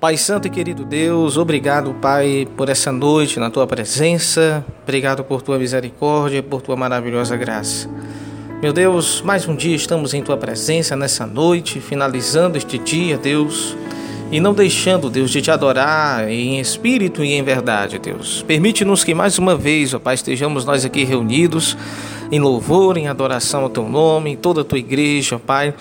Pai Santo e querido Deus, obrigado, Pai, por essa noite na tua presença. Obrigado por tua misericórdia, por tua maravilhosa graça. Meu Deus, mais um dia estamos em tua presença nessa noite, finalizando este dia, Deus, e não deixando, Deus, de te adorar em espírito e em verdade, Deus. Permite-nos que mais uma vez, ó Pai, estejamos nós aqui reunidos em louvor, em adoração ao teu nome, em toda a tua igreja, ó Pai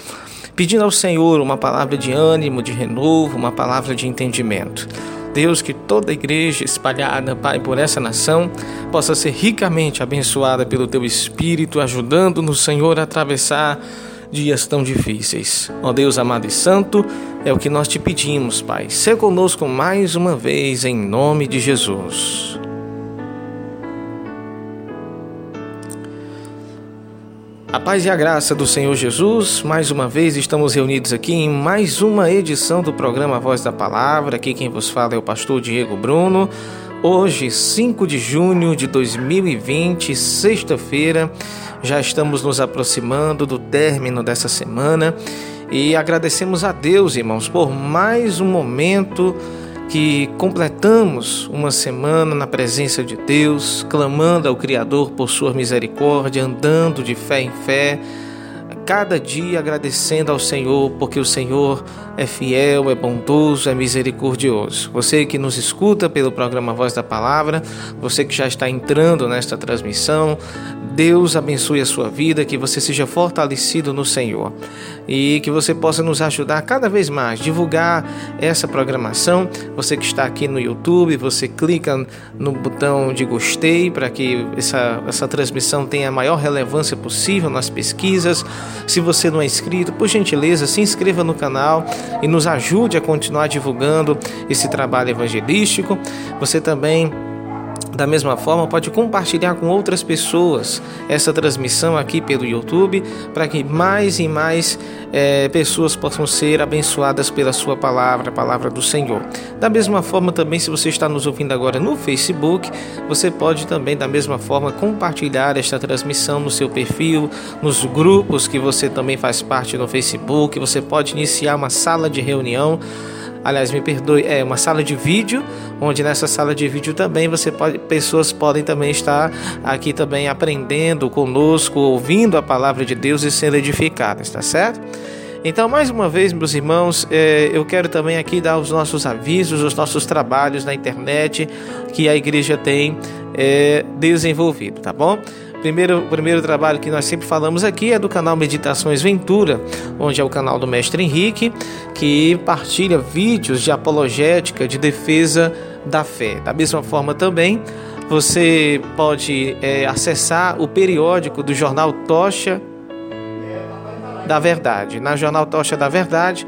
pedindo ao Senhor uma palavra de ânimo, de renovo, uma palavra de entendimento. Deus, que toda igreja espalhada, Pai, por essa nação, possa ser ricamente abençoada pelo Teu Espírito, ajudando-nos, Senhor, a atravessar dias tão difíceis. Ó Deus amado e santo, é o que nós te pedimos, Pai. Ser conosco mais uma vez, em nome de Jesus. A paz e a graça do Senhor Jesus, mais uma vez estamos reunidos aqui em mais uma edição do programa Voz da Palavra. Aqui quem vos fala é o pastor Diego Bruno. Hoje, 5 de junho de 2020, sexta-feira, já estamos nos aproximando do término dessa semana e agradecemos a Deus, irmãos, por mais um momento que completamos uma semana na presença de Deus, clamando ao Criador por sua misericórdia, andando de fé em fé, cada dia agradecendo ao Senhor, porque o Senhor é fiel, é bondoso, é misericordioso. Você que nos escuta pelo programa Voz da Palavra, você que já está entrando nesta transmissão, Deus abençoe a sua vida, que você seja fortalecido no Senhor e que você possa nos ajudar cada vez mais, divulgar essa programação. Você que está aqui no YouTube, você clica no botão de gostei para que essa, essa transmissão tenha a maior relevância possível nas pesquisas. Se você não é inscrito, por gentileza, se inscreva no canal e nos ajude a continuar divulgando esse trabalho evangelístico. Você também da mesma forma, pode compartilhar com outras pessoas essa transmissão aqui pelo YouTube, para que mais e mais é, pessoas possam ser abençoadas pela Sua palavra, a palavra do Senhor. Da mesma forma, também, se você está nos ouvindo agora no Facebook, você pode também, da mesma forma, compartilhar esta transmissão no seu perfil, nos grupos que você também faz parte no Facebook. Você pode iniciar uma sala de reunião aliás, me perdoe, é uma sala de vídeo, onde nessa sala de vídeo também você pode, pessoas podem também estar aqui também aprendendo conosco, ouvindo a palavra de Deus e sendo edificadas, tá certo? Então, mais uma vez, meus irmãos, é, eu quero também aqui dar os nossos avisos, os nossos trabalhos na internet que a igreja tem é, desenvolvido, tá bom? Primeiro, o primeiro trabalho que nós sempre falamos aqui é do canal Meditações Ventura, onde é o canal do Mestre Henrique, que partilha vídeos de apologética, de defesa da fé. Da mesma forma também, você pode é, acessar o periódico do jornal Tocha da Verdade. Na Jornal Tocha da Verdade,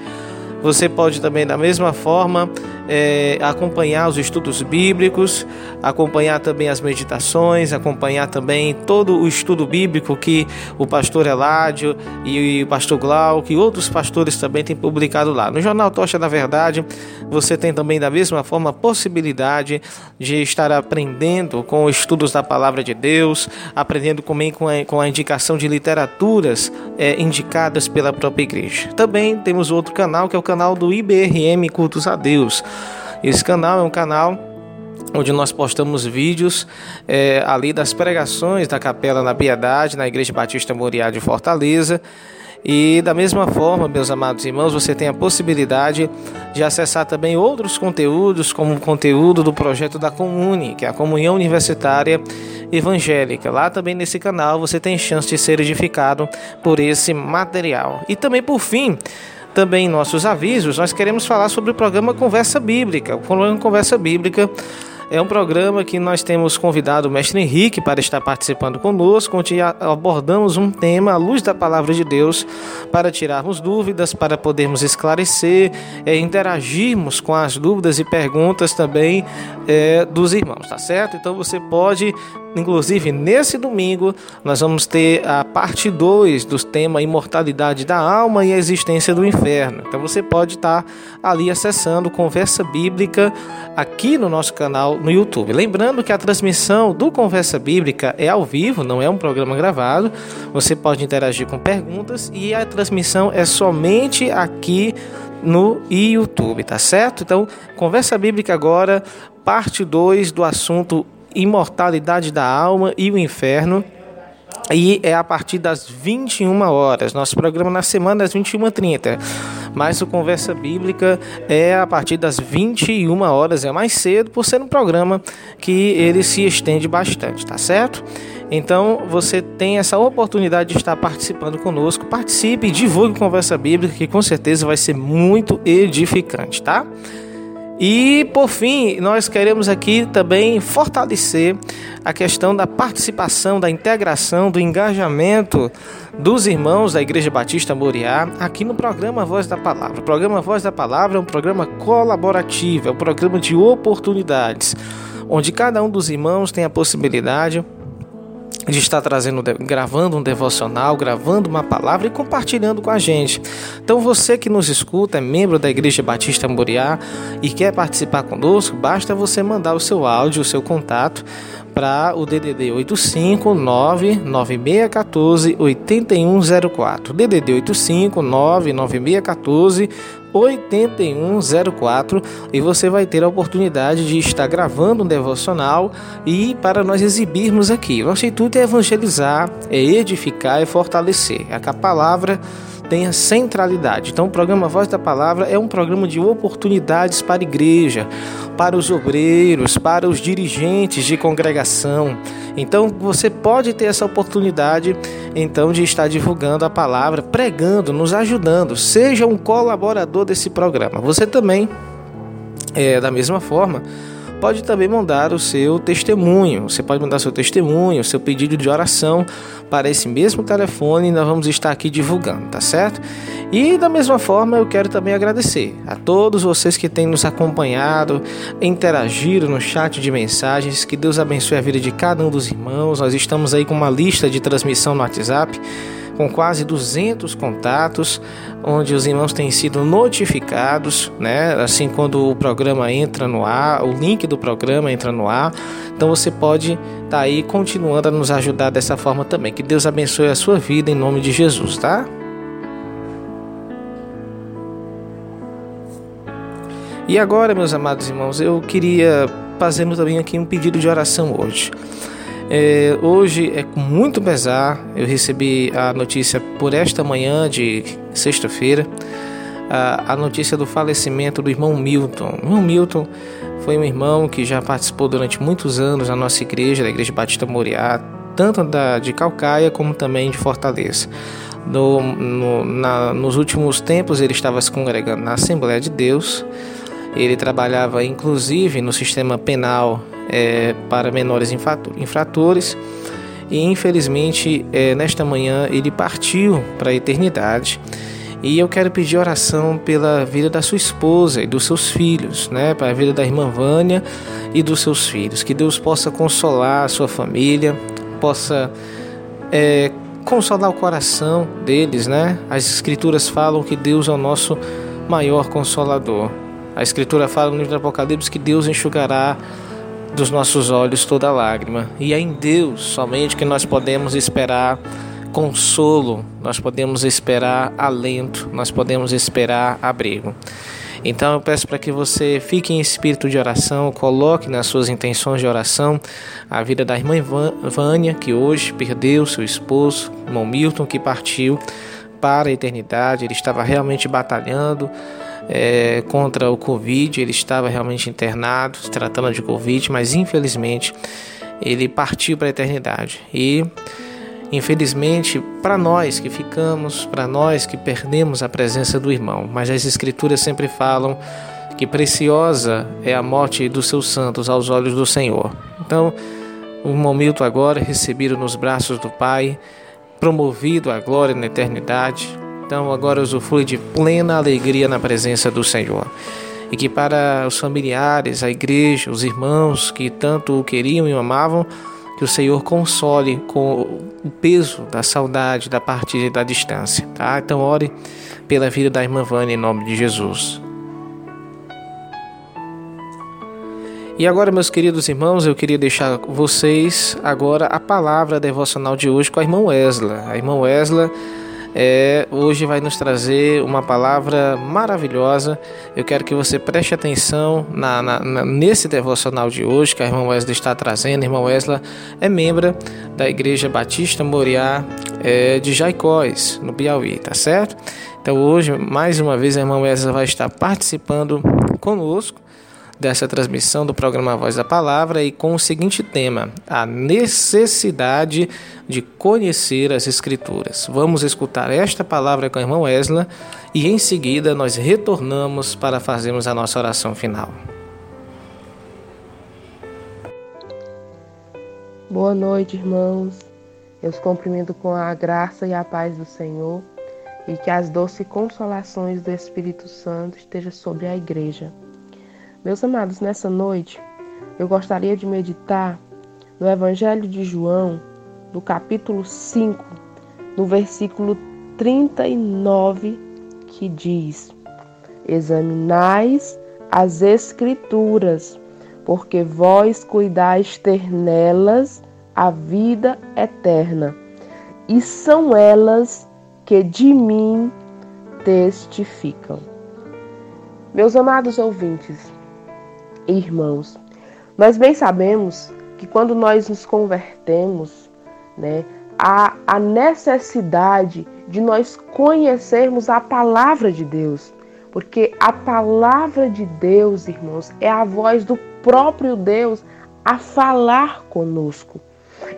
você pode também, da mesma forma, é, acompanhar os estudos bíblicos, acompanhar também as meditações, acompanhar também todo o estudo bíblico que o pastor Eládio e o pastor Glauco e outros pastores também têm publicado lá. No Jornal Tocha da Verdade, você tem também, da mesma forma, a possibilidade de estar aprendendo com os estudos da palavra de Deus, aprendendo também com a, com a indicação de literaturas é, indicadas pela própria igreja. Também temos outro canal que é o canal do IBRM Cultos a Deus. Esse canal é um canal onde nós postamos vídeos é, ali das pregações da Capela na Piedade, na Igreja Batista Moriá de Fortaleza. E da mesma forma, meus amados irmãos, você tem a possibilidade de acessar também outros conteúdos, como o conteúdo do projeto da Comune, que é a Comunhão Universitária Evangélica. Lá também nesse canal você tem chance de ser edificado por esse material. E também por fim, também nossos avisos, nós queremos falar sobre o programa Conversa Bíblica. O programa Conversa Bíblica é um programa que nós temos convidado o mestre Henrique para estar participando conosco, onde abordamos um tema à luz da palavra de Deus para tirarmos dúvidas, para podermos esclarecer, é, interagirmos com as dúvidas e perguntas também é, dos irmãos, tá certo? Então você pode Inclusive, nesse domingo, nós vamos ter a parte 2 do tema Imortalidade da Alma e a Existência do Inferno. Então, você pode estar ali acessando Conversa Bíblica aqui no nosso canal no YouTube. Lembrando que a transmissão do Conversa Bíblica é ao vivo, não é um programa gravado. Você pode interagir com perguntas e a transmissão é somente aqui no YouTube, tá certo? Então, conversa bíblica agora, parte 2 do assunto imortalidade da alma e o inferno. E é a partir das 21 horas. Nosso programa na semana é às 21h30. Mas o Conversa Bíblica é a partir das 21 horas, é mais cedo, por ser um programa que ele se estende bastante, tá certo? Então você tem essa oportunidade de estar participando conosco. Participe divulgue Conversa Bíblica, que com certeza vai ser muito edificante, tá? E por fim, nós queremos aqui também fortalecer a questão da participação, da integração, do engajamento dos irmãos da Igreja Batista Moriá aqui no programa Voz da Palavra. O programa Voz da Palavra é um programa colaborativo, é um programa de oportunidades, onde cada um dos irmãos tem a possibilidade de estar trazendo, gravando um devocional, gravando uma palavra e compartilhando com a gente. Então você que nos escuta, é membro da Igreja Batista Moriá e quer participar conosco, basta você mandar o seu áudio, o seu contato para o DDD 8599614 8104. DDD 8599614 8104 e você vai ter a oportunidade de estar gravando um devocional e para nós exibirmos aqui. Nosso intuito é evangelizar, é edificar, é fortalecer. É a palavra tenha centralidade. Então, o programa Voz da Palavra é um programa de oportunidades para a igreja, para os obreiros, para os dirigentes de congregação. Então, você pode ter essa oportunidade então de estar divulgando a palavra, pregando, nos ajudando. Seja um colaborador desse programa. Você também é da mesma forma pode também mandar o seu testemunho. Você pode mandar seu testemunho, seu pedido de oração para esse mesmo telefone e nós vamos estar aqui divulgando, tá certo? E da mesma forma eu quero também agradecer a todos vocês que têm nos acompanhado, interagiram no chat de mensagens. Que Deus abençoe a vida de cada um dos irmãos. Nós estamos aí com uma lista de transmissão no WhatsApp com quase 200 contatos, onde os irmãos têm sido notificados, né? Assim, quando o programa entra no ar, o link do programa entra no ar. Então você pode estar tá aí continuando a nos ajudar dessa forma também. Que Deus abençoe a sua vida em nome de Jesus, tá? E agora, meus amados irmãos, eu queria fazer também aqui um pedido de oração hoje. É, hoje é com muito pesar, eu recebi a notícia por esta manhã de sexta-feira, a, a, notícia do falecimento do irmão Milton. O irmão Milton foi um irmão que já participou durante muitos anos na nossa igreja, da Igreja Batista Moriá, tanto da, de Calcaia como também de Fortaleza. No, no, na, nos últimos tempos ele estava se congregando na Assembleia de Deus, ele trabalhava inclusive no sistema penal é, para menores infratores. E infelizmente, é, nesta manhã, ele partiu para a eternidade. E eu quero pedir oração pela vida da sua esposa e dos seus filhos, né? Para a vida da irmã Vânia e dos seus filhos. Que Deus possa consolar a sua família, possa é, consolar o coração deles, né? As escrituras falam que Deus é o nosso maior consolador. A escritura fala no livro do Apocalipse que Deus enxugará dos nossos olhos toda lágrima. E é em Deus somente que nós podemos esperar consolo, nós podemos esperar alento, nós podemos esperar abrigo. Então eu peço para que você fique em espírito de oração, coloque nas suas intenções de oração a vida da irmã Vânia, que hoje perdeu seu esposo, irmão Milton, que partiu para a eternidade. Ele estava realmente batalhando é, contra o Covid. Ele estava realmente internado, se tratando de Covid, mas infelizmente ele partiu para a eternidade. E infelizmente, para nós que ficamos, para nós que perdemos a presença do irmão, mas as Escrituras sempre falam que preciosa é a morte dos seus santos aos olhos do Senhor. Então, o momento agora recebido nos braços do Pai, promovido à glória na eternidade, então agora usufrui de plena alegria na presença do Senhor. E que para os familiares, a igreja, os irmãos que tanto o queriam e o amavam, que o Senhor console com o peso da saudade, da partida e da distância. Tá? Então ore pela vida da irmã Vânia em nome de Jesus. E agora, meus queridos irmãos, eu queria deixar vocês agora a palavra devocional de hoje com a irmã Wesla. A irmã Wesla é, hoje vai nos trazer uma palavra maravilhosa. Eu quero que você preste atenção na, na, na, nesse devocional de hoje que a irmã Wesley está trazendo. A irmã Wesley é membro da Igreja Batista Moriá é, de Jaicós, no Piauí, tá certo? Então hoje, mais uma vez, a irmã Wesley vai estar participando conosco dessa transmissão do programa Voz da Palavra e com o seguinte tema: a necessidade de conhecer as Escrituras. Vamos escutar esta palavra com a irmã Wesley e em seguida nós retornamos para fazermos a nossa oração final. Boa noite, irmãos. Eu os cumprimento com a graça e a paz do Senhor e que as doces consolações do Espírito Santo estejam sobre a igreja. Meus amados, nessa noite eu gostaria de meditar no Evangelho de João, no capítulo 5, no versículo 39, que diz: Examinais as Escrituras, porque vós cuidais ter nelas a vida eterna, e são elas que de mim testificam. Meus amados ouvintes, irmãos, nós bem sabemos que quando nós nos convertemos, né, há a necessidade de nós conhecermos a palavra de Deus, porque a palavra de Deus, irmãos, é a voz do próprio Deus a falar conosco.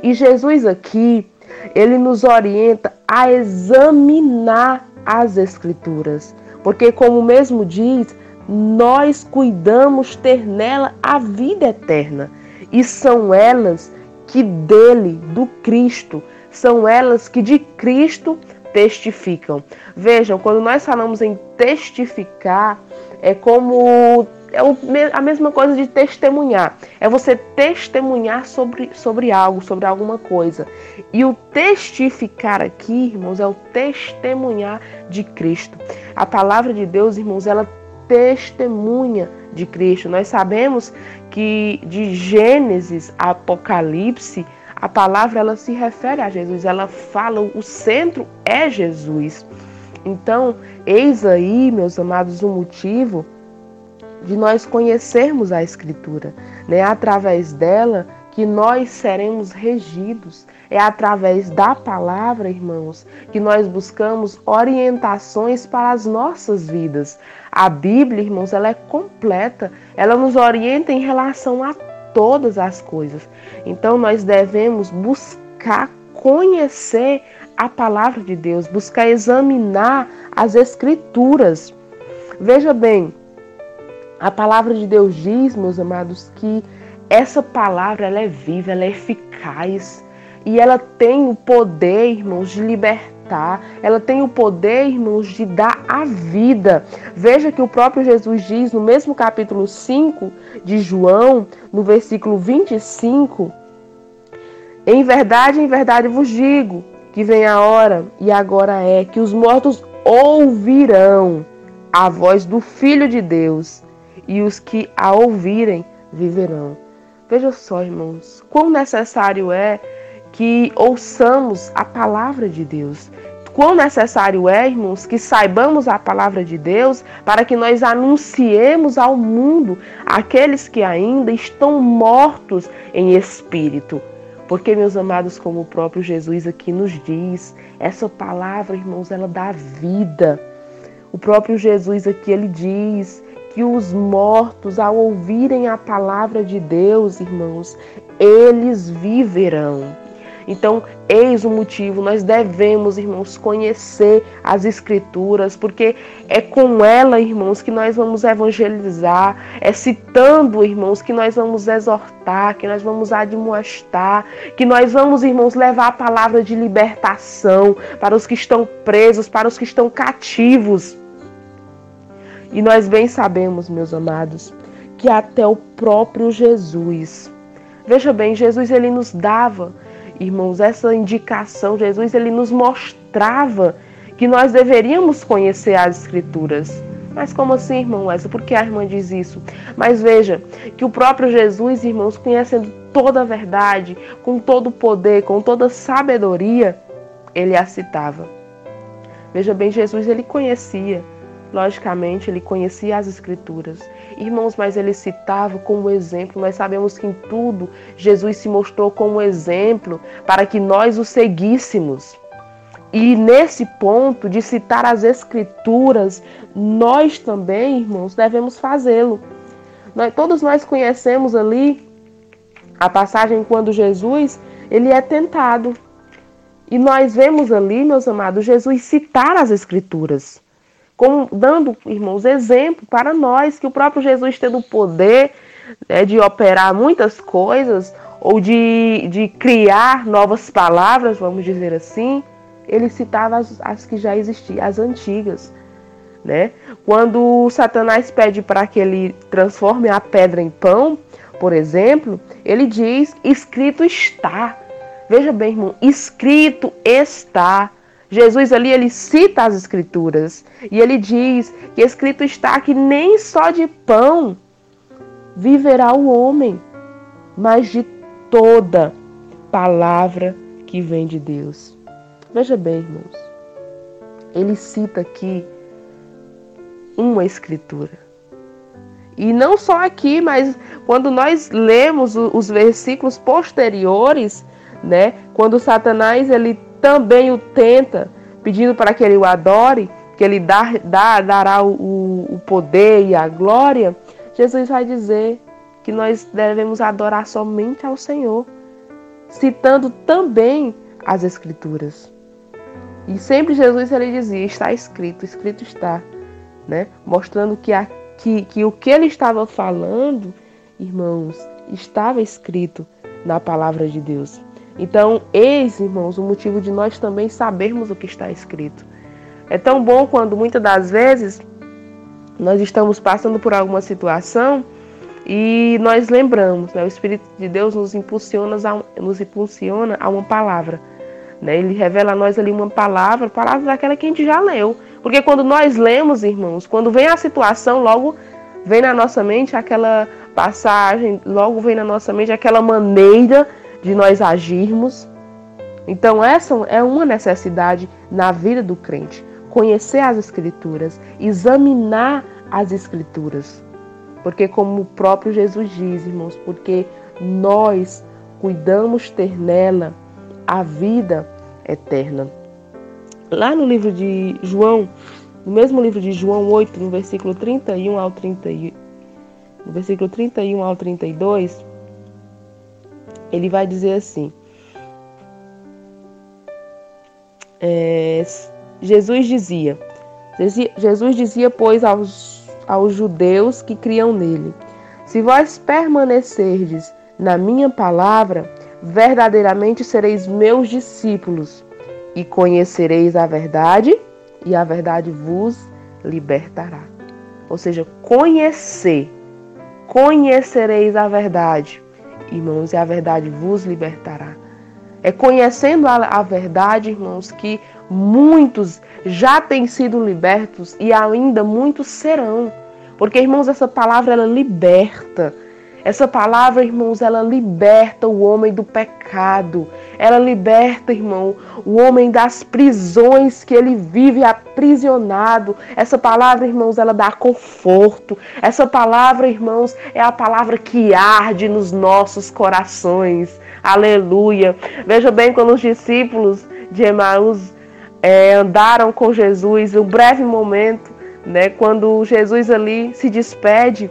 E Jesus aqui, ele nos orienta a examinar as escrituras, porque como mesmo diz, nós cuidamos ter nela a vida eterna. E são elas que dele, do Cristo, são elas que de Cristo testificam. Vejam, quando nós falamos em testificar, é como é a mesma coisa de testemunhar. É você testemunhar sobre, sobre algo, sobre alguma coisa. E o testificar aqui, irmãos, é o testemunhar de Cristo. A palavra de Deus, irmãos, ela testemunha de Cristo. Nós sabemos que de Gênesis a Apocalipse, a palavra ela se refere a Jesus, ela fala, o centro é Jesus. Então, eis aí, meus amados, o motivo de nós conhecermos a Escritura, né? Através dela que nós seremos regidos. É através da palavra, irmãos, que nós buscamos orientações para as nossas vidas. A Bíblia, irmãos, ela é completa, ela nos orienta em relação a todas as coisas. Então nós devemos buscar conhecer a palavra de Deus, buscar examinar as escrituras. Veja bem, a palavra de Deus diz, meus amados, que essa palavra ela é viva, ela é eficaz e ela tem o poder, irmãos, de libertar. Ela tem o poder, irmãos, de dar a vida. Veja que o próprio Jesus diz no mesmo capítulo 5 de João, no versículo 25: Em verdade, em verdade vos digo que vem a hora, e agora é, que os mortos ouvirão a voz do Filho de Deus, e os que a ouvirem viverão. Veja só, irmãos, quão necessário é que ouçamos a palavra de Deus. Quão necessário é, irmãos, que saibamos a palavra de Deus para que nós anunciemos ao mundo aqueles que ainda estão mortos em espírito. Porque, meus amados, como o próprio Jesus aqui nos diz, essa palavra, irmãos, ela dá vida. O próprio Jesus aqui ele diz que os mortos, ao ouvirem a palavra de Deus, irmãos, eles viverão. Então, eis o motivo, nós devemos, irmãos, conhecer as Escrituras, porque é com ela, irmãos, que nós vamos evangelizar, é citando, irmãos, que nós vamos exortar, que nós vamos admoestar, que nós vamos, irmãos, levar a palavra de libertação para os que estão presos, para os que estão cativos. E nós bem sabemos, meus amados, que até o próprio Jesus, veja bem, Jesus ele nos dava, irmãos, essa indicação, Jesus ele nos mostrava que nós deveríamos conhecer as escrituras. Mas como assim, irmão Essa? Por que a irmã diz isso? Mas veja, que o próprio Jesus, irmãos, conhecendo toda a verdade, com todo o poder, com toda a sabedoria, ele a citava. Veja bem, Jesus ele conhecia, logicamente, ele conhecia as escrituras. Irmãos, mas ele citava como exemplo. Nós sabemos que em tudo Jesus se mostrou como exemplo para que nós o seguíssemos. E nesse ponto de citar as escrituras, nós também, irmãos, devemos fazê-lo. Todos nós conhecemos ali a passagem quando Jesus ele é tentado. E nós vemos ali, meus amados, Jesus citar as escrituras, como dando, irmãos, exemplo para nós que o próprio Jesus tendo o poder né, de operar muitas coisas ou de, de criar novas palavras, vamos dizer assim, ele citava as, as que já existiam, as antigas. Né? Quando Satanás pede para que ele transforme a pedra em pão, por exemplo, ele diz: escrito está. Veja bem, irmão, escrito está. Jesus ali ele cita as escrituras e ele diz que escrito está que nem só de pão viverá o homem, mas de toda palavra que vem de Deus. Veja bem, irmãos, ele cita aqui uma escritura. E não só aqui, mas quando nós lemos os versículos posteriores, né, quando Satanás ele também o tenta, pedindo para que ele o adore, que ele dá, dá, dará o, o poder e a glória, Jesus vai dizer que nós devemos adorar somente ao Senhor, citando também as Escrituras. E sempre Jesus ele dizia: está escrito, escrito está, né? Mostrando que, a, que, que o que ele estava falando, irmãos, estava escrito na palavra de Deus. Então, eis, irmãos, o motivo de nós também sabermos o que está escrito. É tão bom quando muitas das vezes nós estamos passando por alguma situação e nós lembramos, né? O Espírito de Deus nos impulsiona a, nos impulsiona a uma palavra. Né? Ele revela a nós ali uma palavra, palavra daquela que a gente já leu. Porque quando nós lemos, irmãos, quando vem a situação, logo vem na nossa mente aquela passagem, logo vem na nossa mente aquela maneira de nós agirmos. Então, essa é uma necessidade na vida do crente: conhecer as Escrituras, examinar as Escrituras. Porque, como o próprio Jesus diz, irmãos, porque nós cuidamos ter nela a vida eterna. Lá no livro de João, no mesmo livro de João 8, no versículo 31 ao 30, no versículo 31 ao 32, ele vai dizer assim: é, Jesus dizia, Jesus dizia, pois, aos, aos judeus que criam nele: Se vós permanecerdes na minha palavra, verdadeiramente sereis meus discípulos e conhecereis a verdade, e a verdade vos libertará. Ou seja, conhecer, conhecereis a verdade, irmãos, e a verdade vos libertará. É conhecendo a, a verdade, irmãos, que muitos já têm sido libertos e ainda muitos serão. Porque, irmãos, essa palavra ela liberta. Essa palavra, irmãos, ela liberta o homem do pecado. Ela liberta, irmão, o homem das prisões que ele vive aprisionado. Essa palavra, irmãos, ela dá conforto. Essa palavra, irmãos, é a palavra que arde nos nossos corações. Aleluia. Veja bem quando os discípulos de Emaús é, andaram com Jesus, um breve momento, né, quando Jesus ali se despede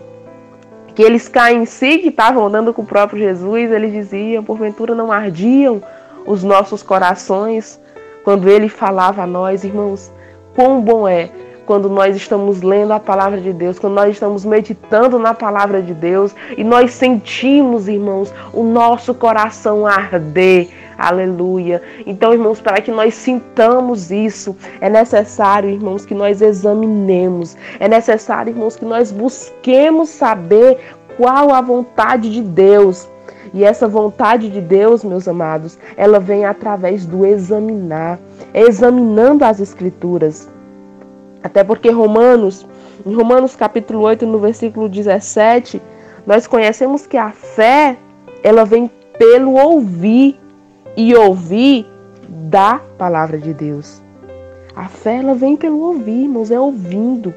que eles caem em si, que estavam andando com o próprio Jesus, eles diziam, porventura não ardiam os nossos corações quando ele falava a nós, irmãos, quão bom é quando nós estamos lendo a palavra de Deus, quando nós estamos meditando na palavra de Deus e nós sentimos, irmãos, o nosso coração arder. Aleluia. Então, irmãos, para que nós sintamos isso, é necessário, irmãos, que nós examinemos. É necessário, irmãos, que nós busquemos saber qual a vontade de Deus. E essa vontade de Deus, meus amados, ela vem através do examinar, examinando as escrituras. Até porque Romanos, em Romanos capítulo 8, no versículo 17, nós conhecemos que a fé, ela vem pelo ouvir e ouvir da palavra de Deus. A fé ela vem pelo ouvir, irmãos, é ouvindo.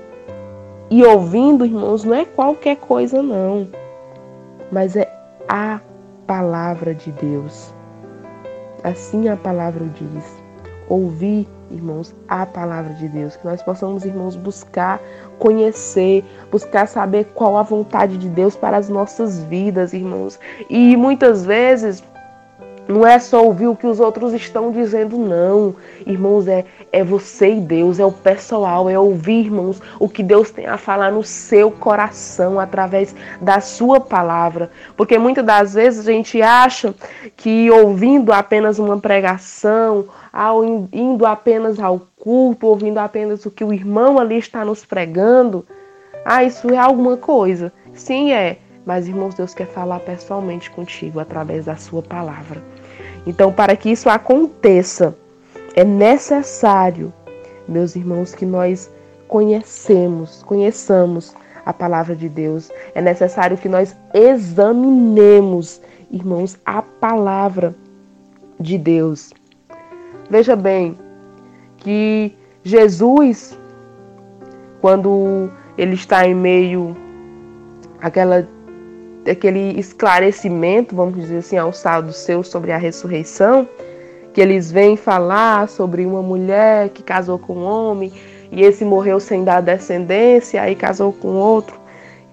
E ouvindo, irmãos, não é qualquer coisa não, mas é a palavra de Deus. Assim a palavra diz. Ouvir, irmãos, a palavra de Deus, que nós possamos, irmãos, buscar conhecer, buscar saber qual a vontade de Deus para as nossas vidas, irmãos. E muitas vezes não é só ouvir o que os outros estão dizendo, não. Irmãos, é, é você e Deus, é o pessoal, é ouvir, irmãos, o que Deus tem a falar no seu coração através da sua palavra. Porque muitas das vezes a gente acha que ouvindo apenas uma pregação, ao indo apenas ao culto, ouvindo apenas o que o irmão ali está nos pregando, ah, isso é alguma coisa. Sim, é. Mas, irmãos, Deus quer falar pessoalmente contigo através da sua palavra. Então, para que isso aconteça, é necessário, meus irmãos, que nós conhecemos, conheçamos a palavra de Deus. É necessário que nós examinemos, irmãos, a palavra de Deus. Veja bem que Jesus, quando ele está em meio àquela aquele esclarecimento, vamos dizer assim, ao sábado seu sobre a ressurreição, que eles vêm falar sobre uma mulher que casou com um homem e esse morreu sem dar descendência, aí casou com outro,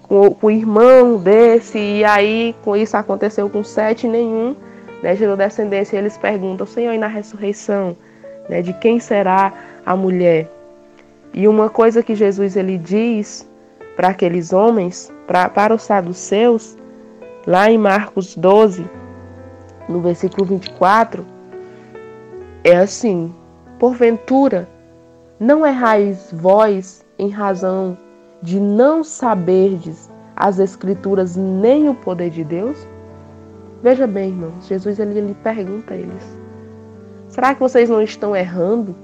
com, com o irmão desse, e aí com isso aconteceu com sete nenhum, né, gerou descendência. E eles perguntam, Senhor, e na ressurreição, né, de quem será a mulher? E uma coisa que Jesus ele diz para aqueles homens, pra, para os saduceus, Lá em Marcos 12, no versículo 24, é assim: Porventura, não errais vós em razão de não saberdes as Escrituras nem o poder de Deus? Veja bem, irmãos, Jesus ele, ele pergunta a eles: Será que vocês não estão errando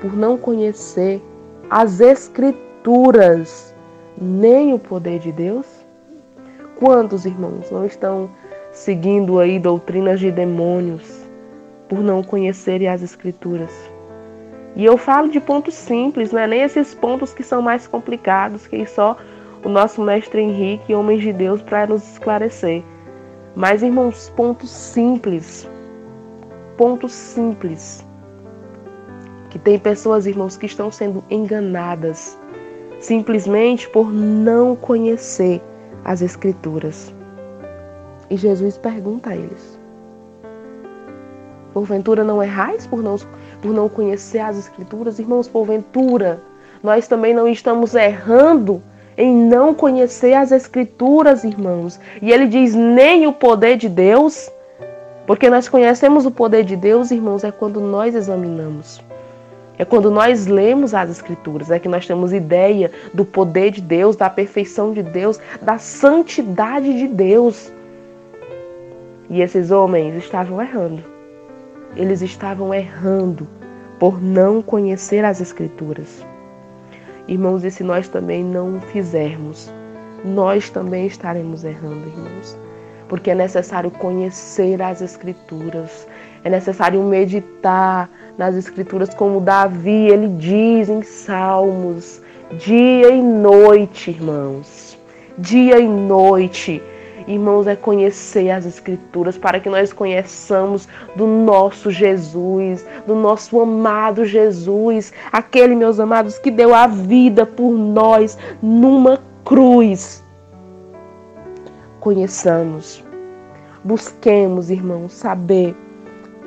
por não conhecer as Escrituras nem o poder de Deus? Quantos irmãos não estão seguindo aí doutrinas de demônios por não conhecerem as escrituras? E eu falo de pontos simples, não é nem esses pontos que são mais complicados, que só o nosso mestre Henrique, homens de Deus, para nos esclarecer. Mas, irmãos, pontos simples. Pontos simples. Que tem pessoas, irmãos, que estão sendo enganadas simplesmente por não conhecer as Escrituras. E Jesus pergunta a eles: Porventura não errais por não, por não conhecer as Escrituras? Irmãos, porventura nós também não estamos errando em não conhecer as Escrituras, irmãos. E ele diz: nem o poder de Deus. Porque nós conhecemos o poder de Deus, irmãos, é quando nós examinamos. É quando nós lemos as Escrituras, é que nós temos ideia do poder de Deus, da perfeição de Deus, da santidade de Deus. E esses homens estavam errando. Eles estavam errando por não conhecer as Escrituras. Irmãos, e se nós também não fizermos, nós também estaremos errando, irmãos. Porque é necessário conhecer as Escrituras, é necessário meditar nas Escrituras, como Davi, ele diz em Salmos, dia e noite, irmãos. Dia e noite. Irmãos, é conhecer as Escrituras para que nós conheçamos do nosso Jesus, do nosso amado Jesus, aquele, meus amados, que deu a vida por nós numa cruz. Conheçamos, busquemos, irmãos, saber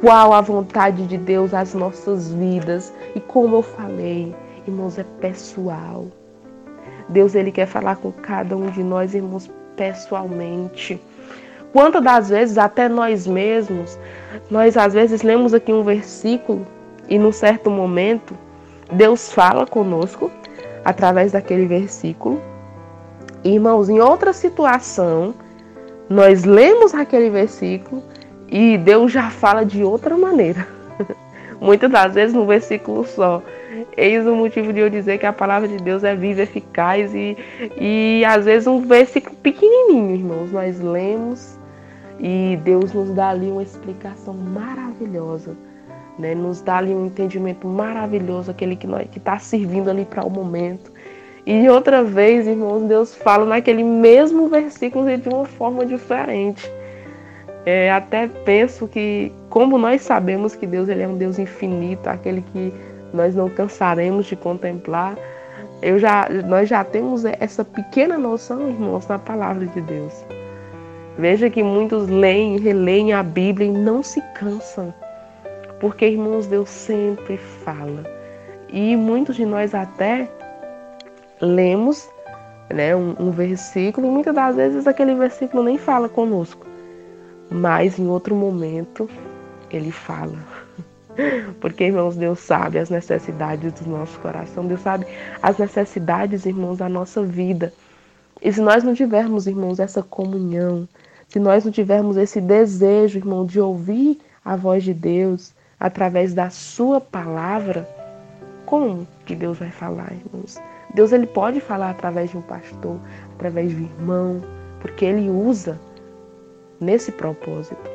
qual a vontade de Deus às nossas vidas. E como eu falei, irmãos, é pessoal. Deus ele quer falar com cada um de nós, irmãos, pessoalmente. Quantas das vezes até nós mesmos, nós às vezes lemos aqui um versículo e num certo momento Deus fala conosco através daquele versículo. Irmãos, em outra situação, nós lemos aquele versículo e Deus já fala de outra maneira. Muitas das vezes no versículo só. Eis o motivo de eu dizer que a palavra de Deus é viva, eficaz e, e às vezes um versículo pequenininho, irmãos. Nós lemos e Deus nos dá ali uma explicação maravilhosa né? Nos dá ali um entendimento maravilhoso, aquele que está servindo ali para o momento. E outra vez, irmãos, Deus fala naquele mesmo versículo de uma forma diferente. É, até penso que, como nós sabemos que Deus ele é um Deus infinito, aquele que nós não cansaremos de contemplar, eu já, nós já temos essa pequena noção, irmãos, na palavra de Deus. Veja que muitos leem releem a Bíblia e não se cansam. Porque, irmãos, Deus sempre fala. E muitos de nós até lemos né, um, um versículo e muitas das vezes aquele versículo nem fala conosco. Mas em outro momento ele fala. Porque, irmãos, Deus sabe as necessidades do nosso coração, Deus sabe as necessidades, irmãos, da nossa vida. E se nós não tivermos, irmãos, essa comunhão, se nós não tivermos esse desejo, irmão, de ouvir a voz de Deus através da Sua palavra, como que Deus vai falar, irmãos? Deus ele pode falar através de um pastor, através de um irmão, porque ele usa nesse propósito.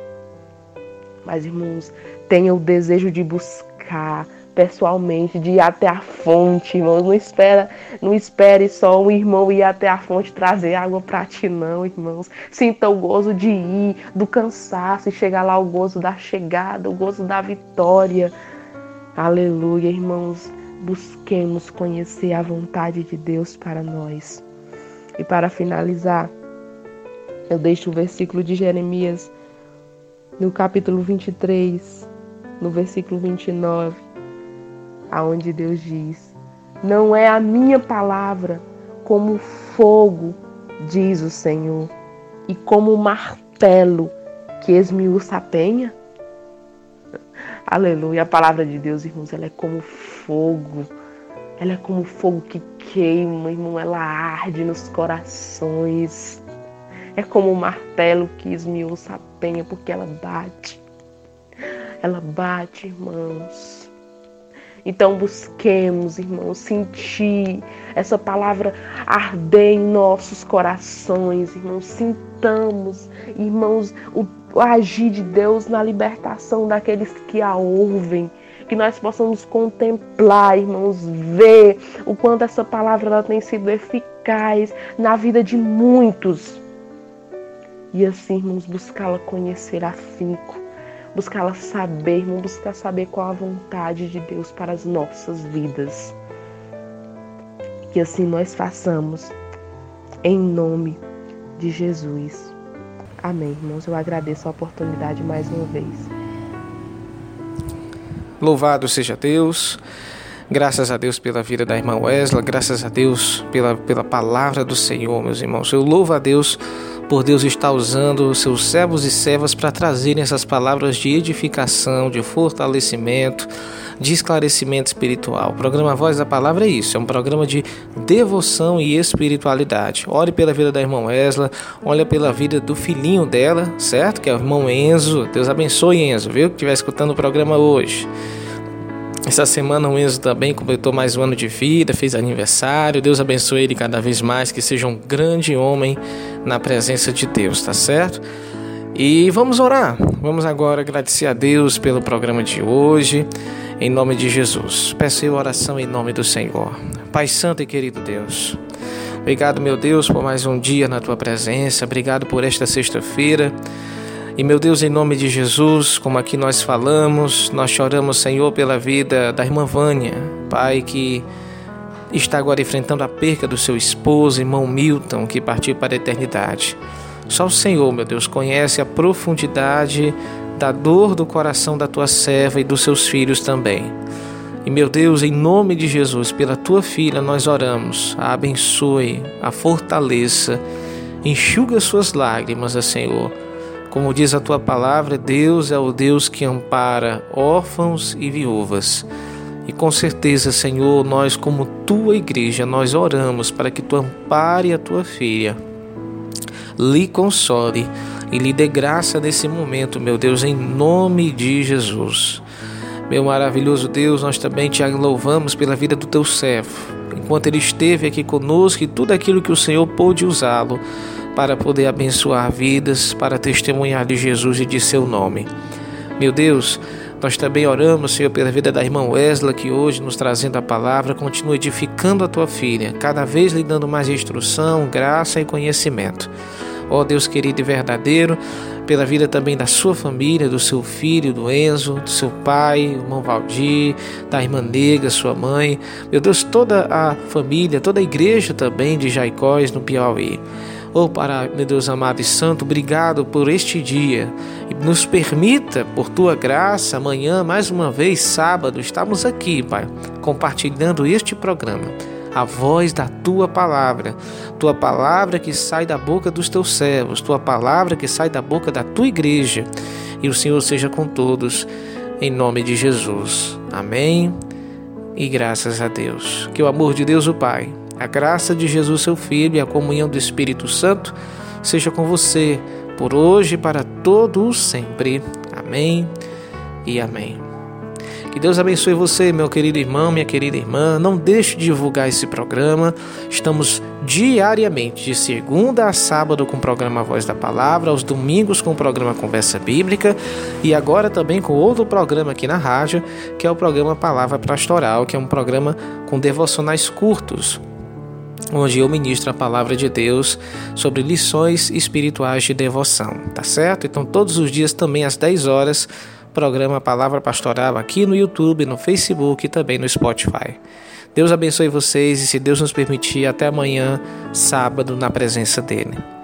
Mas, irmãos, tenha o desejo de buscar pessoalmente, de ir até a fonte, irmãos. Não espera, não espere só o irmão ir até a fonte trazer água para ti, não, irmãos. Sinta o gozo de ir, do cansaço, e chegar lá o gozo da chegada, o gozo da vitória. Aleluia, irmãos. Busquemos conhecer a vontade de Deus para nós. E para finalizar, eu deixo o versículo de Jeremias no capítulo 23, no versículo 29, aonde Deus diz: Não é a minha palavra como fogo, diz o Senhor, e como martelo que esmiuça a penha? Aleluia. A palavra de Deus, irmãos, ela é como fogo. Ela é como fogo que queima, irmão. Ela arde nos corações. É como um martelo que esmiuça a penha, porque ela bate. Ela bate, irmãos. Então busquemos, irmãos, sentir essa palavra arder em nossos corações, irmãos. Sintamos, irmãos, o, agir de Deus na libertação daqueles que a ouvem que nós possamos contemplar, irmãos, ver o quanto essa palavra ela tem sido eficaz na vida de muitos. E assim, irmãos, buscá-la conhecer afinco, buscá-la saber, irmão, buscar saber qual a vontade de Deus para as nossas vidas. Que assim nós façamos, em nome de Jesus. Amém, irmãos. Eu agradeço a oportunidade mais uma vez. Louvado seja Deus. Graças a Deus pela vida da irmã Wesley, graças a Deus pela, pela palavra do Senhor, meus irmãos. Eu louvo a Deus por Deus estar usando seus servos e servas para trazerem essas palavras de edificação, de fortalecimento, de esclarecimento espiritual. O programa Voz da Palavra é isso, é um programa de devoção e espiritualidade. Ore pela vida da irmã Esla, olha pela vida do filhinho dela, certo? Que é o irmão Enzo. Deus abençoe Enzo, viu? Que estiver escutando o programa hoje. Essa semana o Enzo também completou mais um ano de vida, fez aniversário. Deus abençoe ele cada vez mais, que seja um grande homem na presença de Deus, tá certo? E vamos orar. Vamos agora agradecer a Deus pelo programa de hoje, em nome de Jesus. Peço oração em nome do Senhor. Pai Santo e querido Deus, obrigado, meu Deus, por mais um dia na tua presença. Obrigado por esta sexta-feira. E meu Deus, em nome de Jesus, como aqui nós falamos, nós choramos, Senhor, pela vida da irmã Vânia, Pai, que está agora enfrentando a perca do seu esposo, irmão Milton, que partiu para a eternidade. Só o Senhor, meu Deus, conhece a profundidade da dor do coração da tua serva e dos seus filhos também. E meu Deus, em nome de Jesus, pela tua filha nós oramos, a abençoe, a fortaleça, enxuga suas lágrimas, Senhor como diz a tua palavra, Deus é o Deus que ampara órfãos e viúvas. E com certeza, Senhor, nós, como tua igreja, nós oramos para que tu ampare a tua filha, lhe console e lhe dê graça nesse momento, meu Deus, em nome de Jesus. Meu maravilhoso Deus, nós também te louvamos pela vida do teu servo, enquanto ele esteve aqui conosco e tudo aquilo que o Senhor pôde usá-lo para poder abençoar vidas, para testemunhar de Jesus e de seu nome. Meu Deus, Nós também oramos, Senhor, pela vida da irmã Wesley, que hoje nos trazendo a palavra, continua edificando a tua filha, cada vez lhe dando mais instrução, graça e conhecimento. Ó Deus querido e verdadeiro, pela vida também da sua família, do seu filho, do Enzo, do seu pai, o irmão Valdir, da irmã Negra, sua mãe. Meu Deus, toda a família, toda a igreja também de Jaicós, no Piauí. Oh, para, meu Deus amado e santo, obrigado por este dia. E nos permita, por tua graça, amanhã, mais uma vez, sábado, estamos aqui, Pai, compartilhando este programa a voz da tua palavra, tua palavra que sai da boca dos teus servos, tua palavra que sai da boca da tua igreja. E o Senhor seja com todos, em nome de Jesus. Amém. E graças a Deus. Que o amor de Deus, o Pai, a graça de Jesus, seu Filho, e a comunhão do Espírito Santo seja com você, por hoje e para todos sempre. Amém e amém. Que Deus abençoe você, meu querido irmão, minha querida irmã. Não deixe de divulgar esse programa. Estamos diariamente, de segunda a sábado, com o programa Voz da Palavra, aos domingos com o programa Conversa Bíblica e agora também com outro programa aqui na rádio, que é o programa Palavra Pastoral, que é um programa com devocionais curtos onde eu ministro a palavra de Deus sobre lições espirituais de devoção, tá certo? Então, todos os dias também às 10 horas programa Palavra Pastoral aqui no YouTube, no Facebook e também no Spotify. Deus abençoe vocês e, se Deus nos permitir, até amanhã, sábado, na presença dEle.